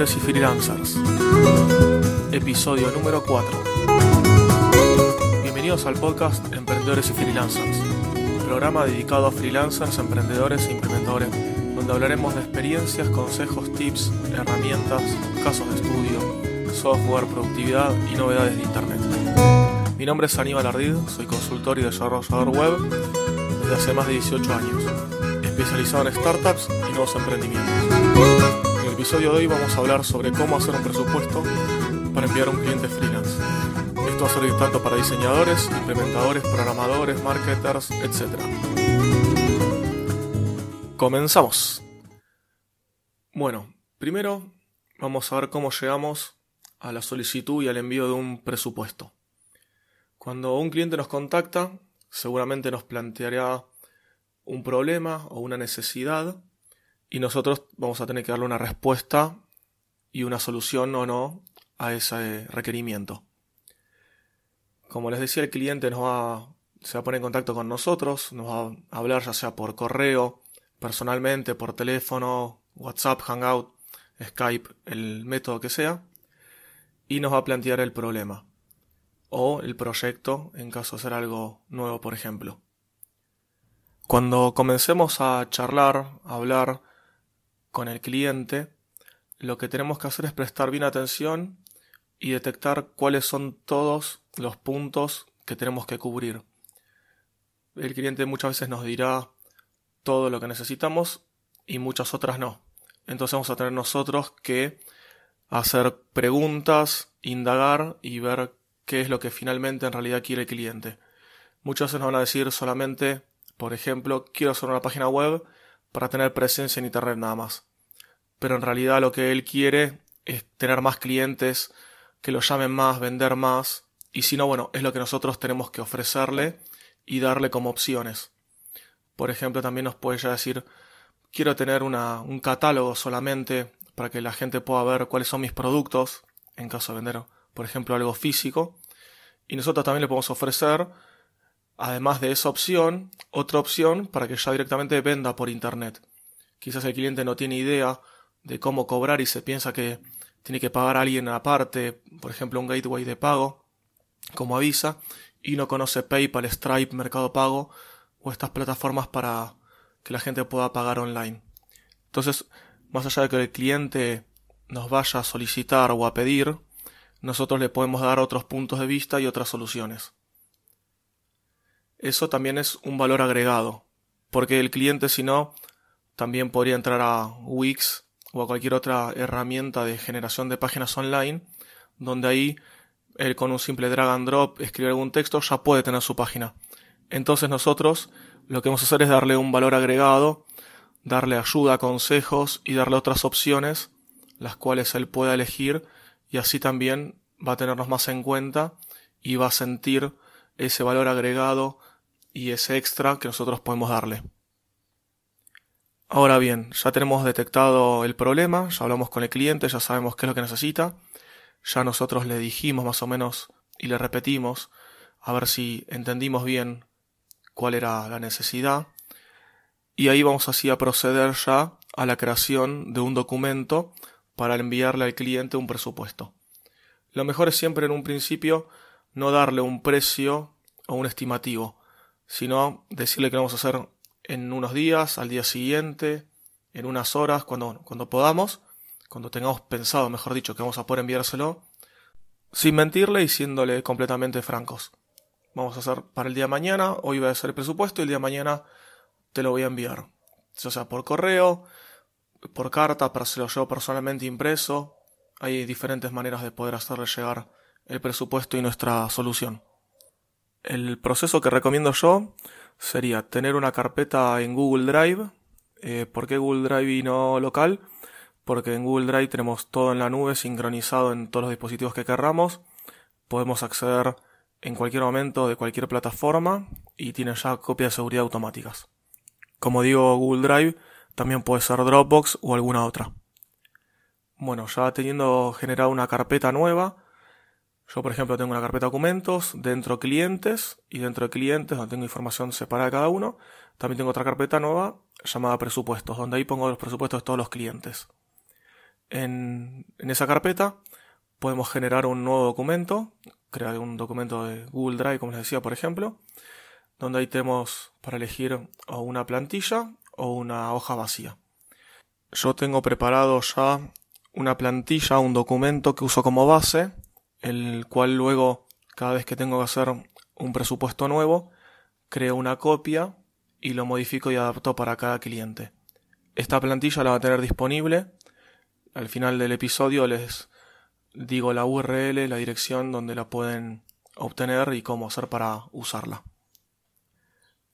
Emprendedores y Freelancers. Episodio número 4. Bienvenidos al podcast Emprendedores y Freelancers, programa dedicado a freelancers, emprendedores e implementadores, donde hablaremos de experiencias, consejos, tips, herramientas, casos de estudio, software, productividad y novedades de Internet. Mi nombre es Aníbal Ardid, soy consultor y desarrollador web desde hace más de 18 años, especializado en startups y nuevos emprendimientos. El episodio de hoy vamos a hablar sobre cómo hacer un presupuesto para enviar a un cliente freelance. Esto va a servir tanto para diseñadores, implementadores, programadores, marketers, etc. Comenzamos. Bueno, primero vamos a ver cómo llegamos a la solicitud y al envío de un presupuesto. Cuando un cliente nos contacta, seguramente nos planteará un problema o una necesidad y nosotros vamos a tener que darle una respuesta y una solución o no a ese requerimiento. Como les decía, el cliente nos va, se va a poner en contacto con nosotros, nos va a hablar ya sea por correo, personalmente, por teléfono, WhatsApp, Hangout, Skype, el método que sea, y nos va a plantear el problema o el proyecto en caso de ser algo nuevo, por ejemplo. Cuando comencemos a charlar, a hablar con el cliente, lo que tenemos que hacer es prestar bien atención y detectar cuáles son todos los puntos que tenemos que cubrir. El cliente muchas veces nos dirá todo lo que necesitamos y muchas otras no. Entonces vamos a tener nosotros que hacer preguntas, indagar y ver qué es lo que finalmente en realidad quiere el cliente. Muchas veces nos van a decir solamente por ejemplo, quiero hacer una página web para tener presencia en Internet nada más. Pero en realidad lo que él quiere es tener más clientes, que lo llamen más, vender más. Y si no, bueno, es lo que nosotros tenemos que ofrecerle y darle como opciones. Por ejemplo, también nos puede ya decir, quiero tener una, un catálogo solamente para que la gente pueda ver cuáles son mis productos, en caso de vender, por ejemplo, algo físico. Y nosotros también le podemos ofrecer además de esa opción, otra opción para que ya directamente venda por Internet. Quizás el cliente no tiene idea de cómo cobrar y se piensa que tiene que pagar a alguien aparte, por ejemplo un gateway de pago, como avisa, y no conoce PayPal, Stripe, Mercado Pago o estas plataformas para que la gente pueda pagar online. Entonces, más allá de que el cliente nos vaya a solicitar o a pedir, nosotros le podemos dar otros puntos de vista y otras soluciones eso también es un valor agregado, porque el cliente si no, también podría entrar a Wix o a cualquier otra herramienta de generación de páginas online, donde ahí él con un simple drag and drop, escribir algún texto, ya puede tener su página. Entonces nosotros lo que vamos a hacer es darle un valor agregado, darle ayuda, consejos y darle otras opciones, las cuales él pueda elegir y así también va a tenernos más en cuenta y va a sentir ese valor agregado y ese extra que nosotros podemos darle. Ahora bien, ya tenemos detectado el problema, ya hablamos con el cliente, ya sabemos qué es lo que necesita, ya nosotros le dijimos más o menos y le repetimos a ver si entendimos bien cuál era la necesidad y ahí vamos así a proceder ya a la creación de un documento para enviarle al cliente un presupuesto. Lo mejor es siempre en un principio no darle un precio o un estimativo, sino decirle que vamos a hacer en unos días, al día siguiente, en unas horas, cuando, cuando podamos, cuando tengamos pensado, mejor dicho, que vamos a poder enviárselo, sin mentirle y siéndole completamente francos. Vamos a hacer para el día de mañana, hoy va a ser el presupuesto y el día de mañana te lo voy a enviar. O sea, por correo, por carta, para hacerlo yo personalmente impreso. Hay diferentes maneras de poder hacerle llegar el presupuesto y nuestra solución. El proceso que recomiendo yo sería tener una carpeta en Google Drive. Eh, ¿Por qué Google Drive y no local? Porque en Google Drive tenemos todo en la nube sincronizado en todos los dispositivos que querramos. Podemos acceder en cualquier momento de cualquier plataforma y tiene ya copias de seguridad automáticas. Como digo, Google Drive también puede ser Dropbox o alguna otra. Bueno, ya teniendo generado una carpeta nueva, yo, por ejemplo, tengo una carpeta documentos, dentro clientes, y dentro de clientes, donde tengo información separada de cada uno, también tengo otra carpeta nueva llamada presupuestos, donde ahí pongo los presupuestos de todos los clientes. En, en esa carpeta podemos generar un nuevo documento, crear un documento de Google Drive, como les decía, por ejemplo, donde ahí tenemos para elegir o una plantilla o una hoja vacía. Yo tengo preparado ya una plantilla, un documento que uso como base, el cual luego, cada vez que tengo que hacer un presupuesto nuevo, creo una copia y lo modifico y adapto para cada cliente. Esta plantilla la va a tener disponible. Al final del episodio les digo la URL, la dirección donde la pueden obtener y cómo hacer para usarla.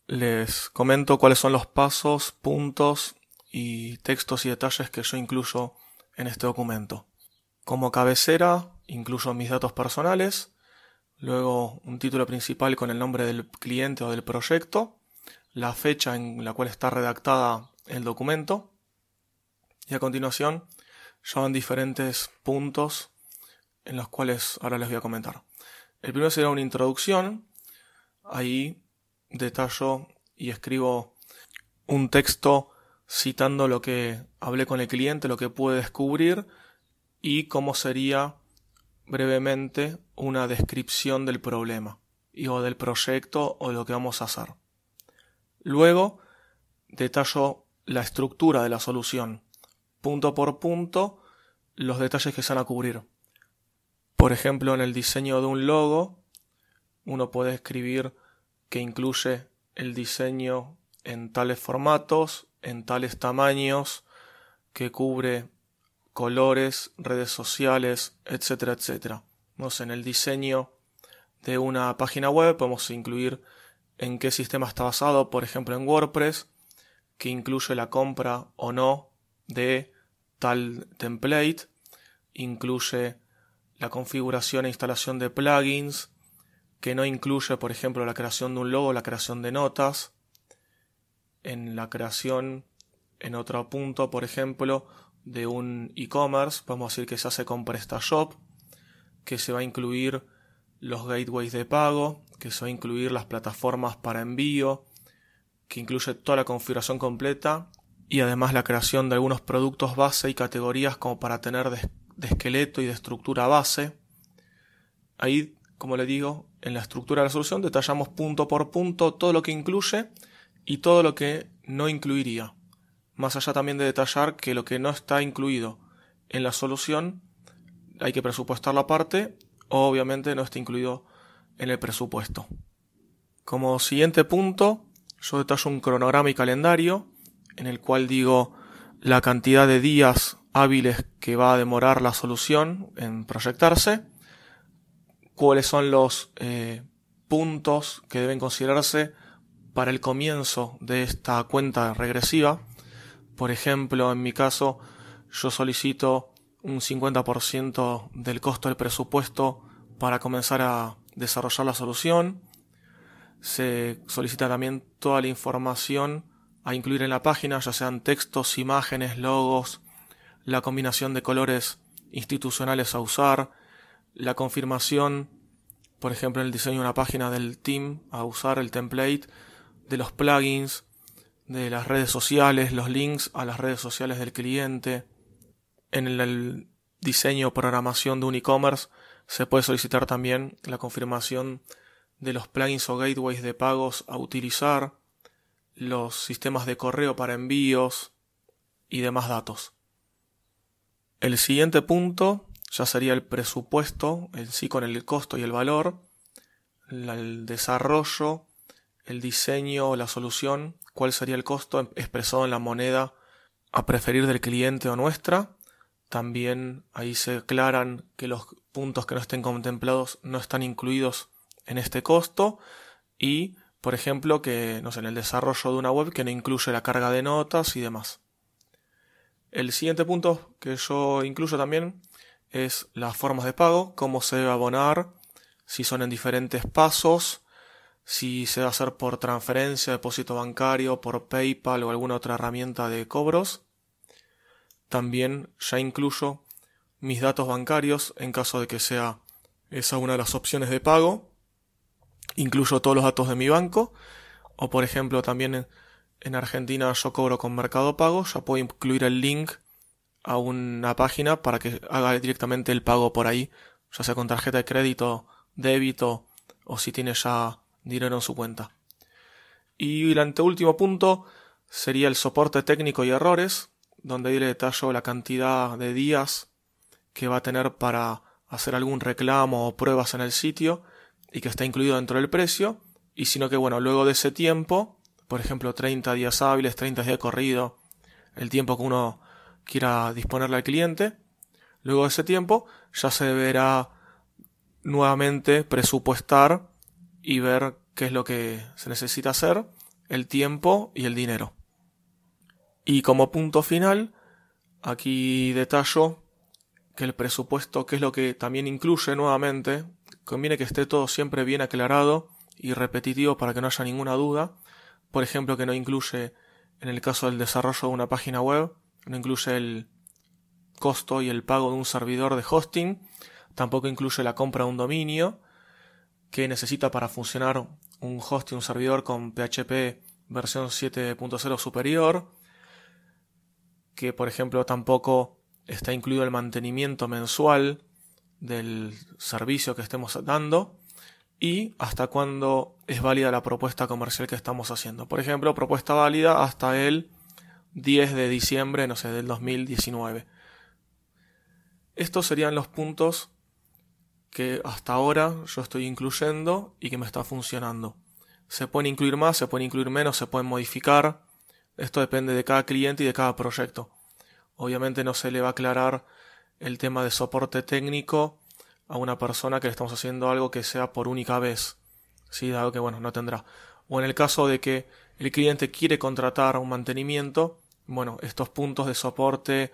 Les comento cuáles son los pasos, puntos y textos y detalles que yo incluyo en este documento. Como cabecera incluyo mis datos personales, luego un título principal con el nombre del cliente o del proyecto, la fecha en la cual está redactada el documento y a continuación ya van diferentes puntos en los cuales ahora les voy a comentar. El primero sería una introducción, ahí detallo y escribo un texto citando lo que hablé con el cliente, lo que pude descubrir y cómo sería brevemente una descripción del problema y o del proyecto o lo que vamos a hacer. Luego detallo la estructura de la solución, punto por punto, los detalles que se van a cubrir. Por ejemplo, en el diseño de un logo, uno puede escribir que incluye el diseño en tales formatos, en tales tamaños, que cubre colores, redes sociales, etcétera, etcétera. en el diseño de una página web podemos incluir en qué sistema está basado, por ejemplo en WordPress, que incluye la compra o no de tal template, incluye la configuración e instalación de plugins, que no incluye, por ejemplo, la creación de un logo, la creación de notas. En la creación, en otro punto, por ejemplo, de un e-commerce, vamos a decir que se hace con PrestaShop, que se va a incluir los gateways de pago, que se va a incluir las plataformas para envío, que incluye toda la configuración completa y además la creación de algunos productos base y categorías como para tener de, de esqueleto y de estructura base. Ahí, como le digo, en la estructura de la solución detallamos punto por punto todo lo que incluye y todo lo que no incluiría. Más allá también de detallar que lo que no está incluido en la solución hay que presupuestar la parte o obviamente no está incluido en el presupuesto. Como siguiente punto, yo detallo un cronograma y calendario en el cual digo la cantidad de días hábiles que va a demorar la solución en proyectarse cuáles son los eh, puntos que deben considerarse para el comienzo de esta cuenta regresiva. Por ejemplo, en mi caso, yo solicito un 50% del costo del presupuesto para comenzar a desarrollar la solución. Se solicita también toda la información a incluir en la página, ya sean textos, imágenes, logos, la combinación de colores institucionales a usar, la confirmación, por ejemplo, en el diseño de una página del team, a usar el template de los plugins, de las redes sociales, los links a las redes sociales del cliente. En el diseño o programación de un e-commerce se puede solicitar también la confirmación de los plugins o gateways de pagos a utilizar, los sistemas de correo para envíos y demás datos. El siguiente punto ya sería el presupuesto en sí con el costo y el valor, el desarrollo, el diseño, la solución, cuál sería el costo expresado en la moneda a preferir del cliente o nuestra. También ahí se aclaran que los puntos que no estén contemplados no están incluidos en este costo y, por ejemplo, que no sé, en el desarrollo de una web que no incluye la carga de notas y demás. El siguiente punto que yo incluyo también es las formas de pago, cómo se debe abonar, si son en diferentes pasos, si se va a hacer por transferencia, depósito bancario, por PayPal o alguna otra herramienta de cobros. También ya incluyo mis datos bancarios en caso de que sea esa una de las opciones de pago. Incluyo todos los datos de mi banco. O por ejemplo también en Argentina yo cobro con Mercado Pago, ya puedo incluir el link a una página para que haga directamente el pago por ahí, ya sea con tarjeta de crédito, débito o si tiene ya dinero en su cuenta. Y el anteúltimo punto sería el soporte técnico y errores, donde ahí le detallo la cantidad de días que va a tener para hacer algún reclamo o pruebas en el sitio y que está incluido dentro del precio, y sino que bueno, luego de ese tiempo, por ejemplo 30 días hábiles, 30 días de corrido, el tiempo que uno quiera disponerle al cliente, luego de ese tiempo ya se deberá nuevamente presupuestar y ver qué es lo que se necesita hacer, el tiempo y el dinero. Y como punto final, aquí detallo que el presupuesto, que es lo que también incluye nuevamente, conviene que esté todo siempre bien aclarado y repetitivo para que no haya ninguna duda. Por ejemplo, que no incluye, en el caso del desarrollo de una página web, no incluye el costo y el pago de un servidor de hosting, tampoco incluye la compra de un dominio, que necesita para funcionar un hosting, un servidor con PHP versión 7.0 superior, que por ejemplo tampoco está incluido el mantenimiento mensual del servicio que estemos dando y hasta cuándo es válida la propuesta comercial que estamos haciendo. Por ejemplo, propuesta válida hasta el 10 de diciembre, no sé, del 2019. Estos serían los puntos que hasta ahora yo estoy incluyendo y que me está funcionando. Se pueden incluir más, se pueden incluir menos, se pueden modificar. Esto depende de cada cliente y de cada proyecto. Obviamente no se le va a aclarar el tema de soporte técnico a una persona que le estamos haciendo algo que sea por única vez. Sí, dado que bueno, no tendrá. O en el caso de que el cliente quiere contratar un mantenimiento, bueno, estos puntos de soporte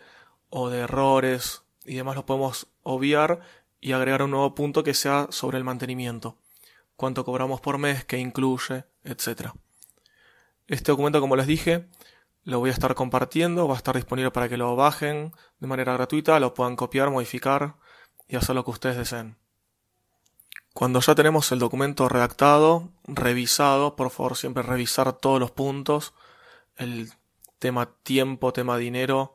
o de errores y demás los podemos obviar y agregar un nuevo punto que sea sobre el mantenimiento. Cuánto cobramos por mes, qué incluye, etc. Este documento, como les dije, lo voy a estar compartiendo, va a estar disponible para que lo bajen de manera gratuita, lo puedan copiar, modificar y hacer lo que ustedes deseen. Cuando ya tenemos el documento redactado, revisado, por favor siempre revisar todos los puntos, el tema tiempo, tema dinero,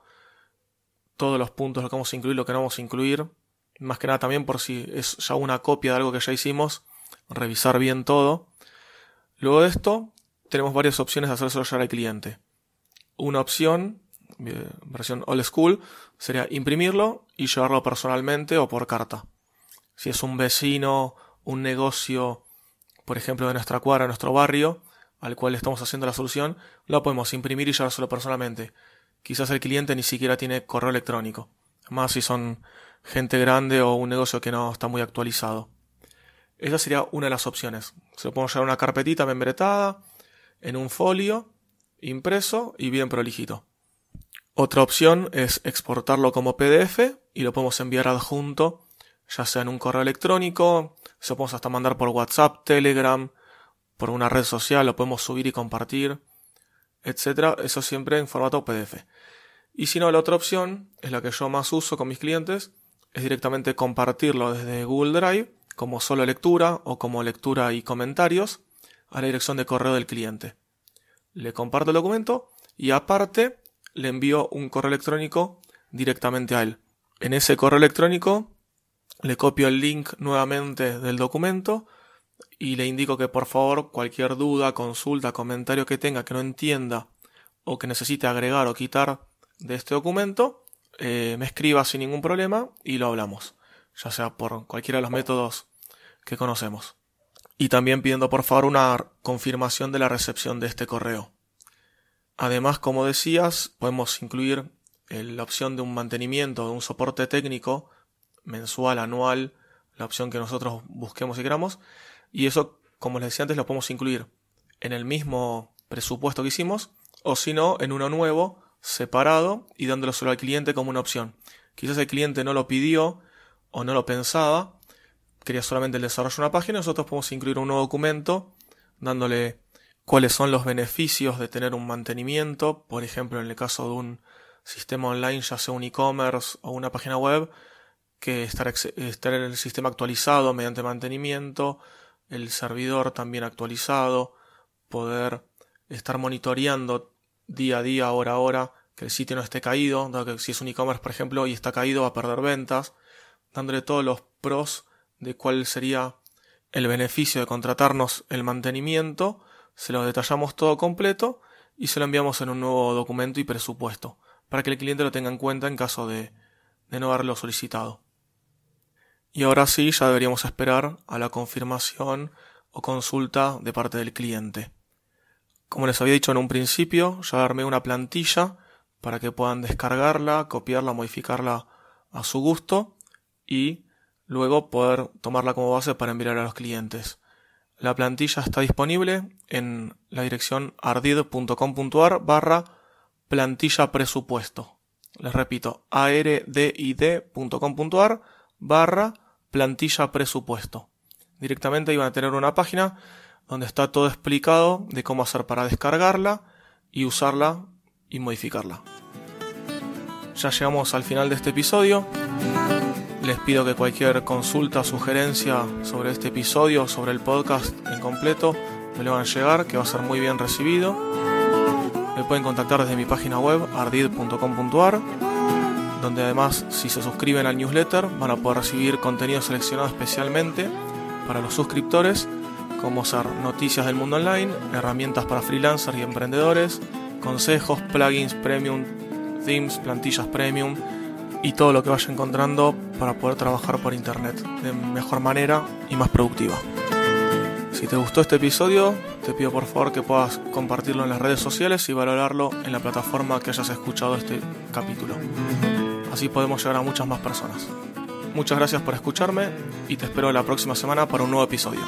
todos los puntos, lo que vamos a incluir, lo que no vamos a incluir, más que nada también por si es ya una copia de algo que ya hicimos, revisar bien todo. Luego de esto, tenemos varias opciones de hacérselo llegar al cliente. Una opción, eh, versión old school, sería imprimirlo y llevarlo personalmente o por carta. Si es un vecino, un negocio, por ejemplo, de nuestra cuadra, nuestro barrio, al cual estamos haciendo la solución, lo podemos imprimir y llevárselo personalmente. Quizás el cliente ni siquiera tiene correo electrónico. Más si son gente grande o un negocio que no está muy actualizado. Esa sería una de las opciones. Se lo podemos llevar una carpetita membretada, en un folio, impreso y bien prolijito. Otra opción es exportarlo como PDF y lo podemos enviar adjunto, ya sea en un correo electrónico, se lo podemos hasta mandar por WhatsApp, Telegram, por una red social, lo podemos subir y compartir, etcétera. Eso siempre en formato PDF. Y si no, la otra opción es la que yo más uso con mis clientes, es directamente compartirlo desde Google Drive como solo lectura o como lectura y comentarios a la dirección de correo del cliente. Le comparto el documento y aparte le envío un correo electrónico directamente a él. En ese correo electrónico le copio el link nuevamente del documento y le indico que por favor cualquier duda, consulta, comentario que tenga que no entienda o que necesite agregar o quitar de este documento, eh, me escriba sin ningún problema y lo hablamos, ya sea por cualquiera de los métodos que conocemos. Y también pidiendo por favor una confirmación de la recepción de este correo. Además, como decías, podemos incluir eh, la opción de un mantenimiento, de un soporte técnico mensual, anual, la opción que nosotros busquemos y queramos. Y eso, como les decía antes, lo podemos incluir en el mismo presupuesto que hicimos, o si no, en uno nuevo separado y dándolo solo al cliente como una opción. Quizás el cliente no lo pidió o no lo pensaba, quería solamente el desarrollo de una página, nosotros podemos incluir un nuevo documento dándole cuáles son los beneficios de tener un mantenimiento, por ejemplo en el caso de un sistema online, ya sea un e-commerce o una página web, que estar, estar en el sistema actualizado mediante mantenimiento, el servidor también actualizado, poder estar monitoreando día a día, hora a hora, que el sitio no esté caído, dado que si es un e-commerce, por ejemplo, y está caído va a perder ventas, dándole todos los pros de cuál sería el beneficio de contratarnos el mantenimiento, se lo detallamos todo completo y se lo enviamos en un nuevo documento y presupuesto, para que el cliente lo tenga en cuenta en caso de, de no haberlo solicitado. Y ahora sí, ya deberíamos esperar a la confirmación o consulta de parte del cliente. Como les había dicho en un principio, ya armé una plantilla para que puedan descargarla, copiarla, modificarla a su gusto y luego poder tomarla como base para enviar a los clientes. La plantilla está disponible en la dirección ardid.com.ar barra plantilla presupuesto. Les repito, ardid.com.ar barra plantilla presupuesto. Directamente iban a tener una página donde está todo explicado de cómo hacer para descargarla y usarla y modificarla. Ya llegamos al final de este episodio. Les pido que cualquier consulta, sugerencia sobre este episodio, sobre el podcast en completo, me lo van a llegar, que va a ser muy bien recibido. Me pueden contactar desde mi página web ardid.com.ar, donde además si se suscriben al newsletter van a poder recibir contenido seleccionado especialmente para los suscriptores, como ser noticias del mundo online, herramientas para freelancers y emprendedores, consejos, plugins premium, themes, plantillas premium y todo lo que vaya encontrando para poder trabajar por internet de mejor manera y más productiva. Si te gustó este episodio, te pido por favor que puedas compartirlo en las redes sociales y valorarlo en la plataforma que hayas escuchado este capítulo. Así podemos llegar a muchas más personas. Muchas gracias por escucharme y te espero la próxima semana para un nuevo episodio.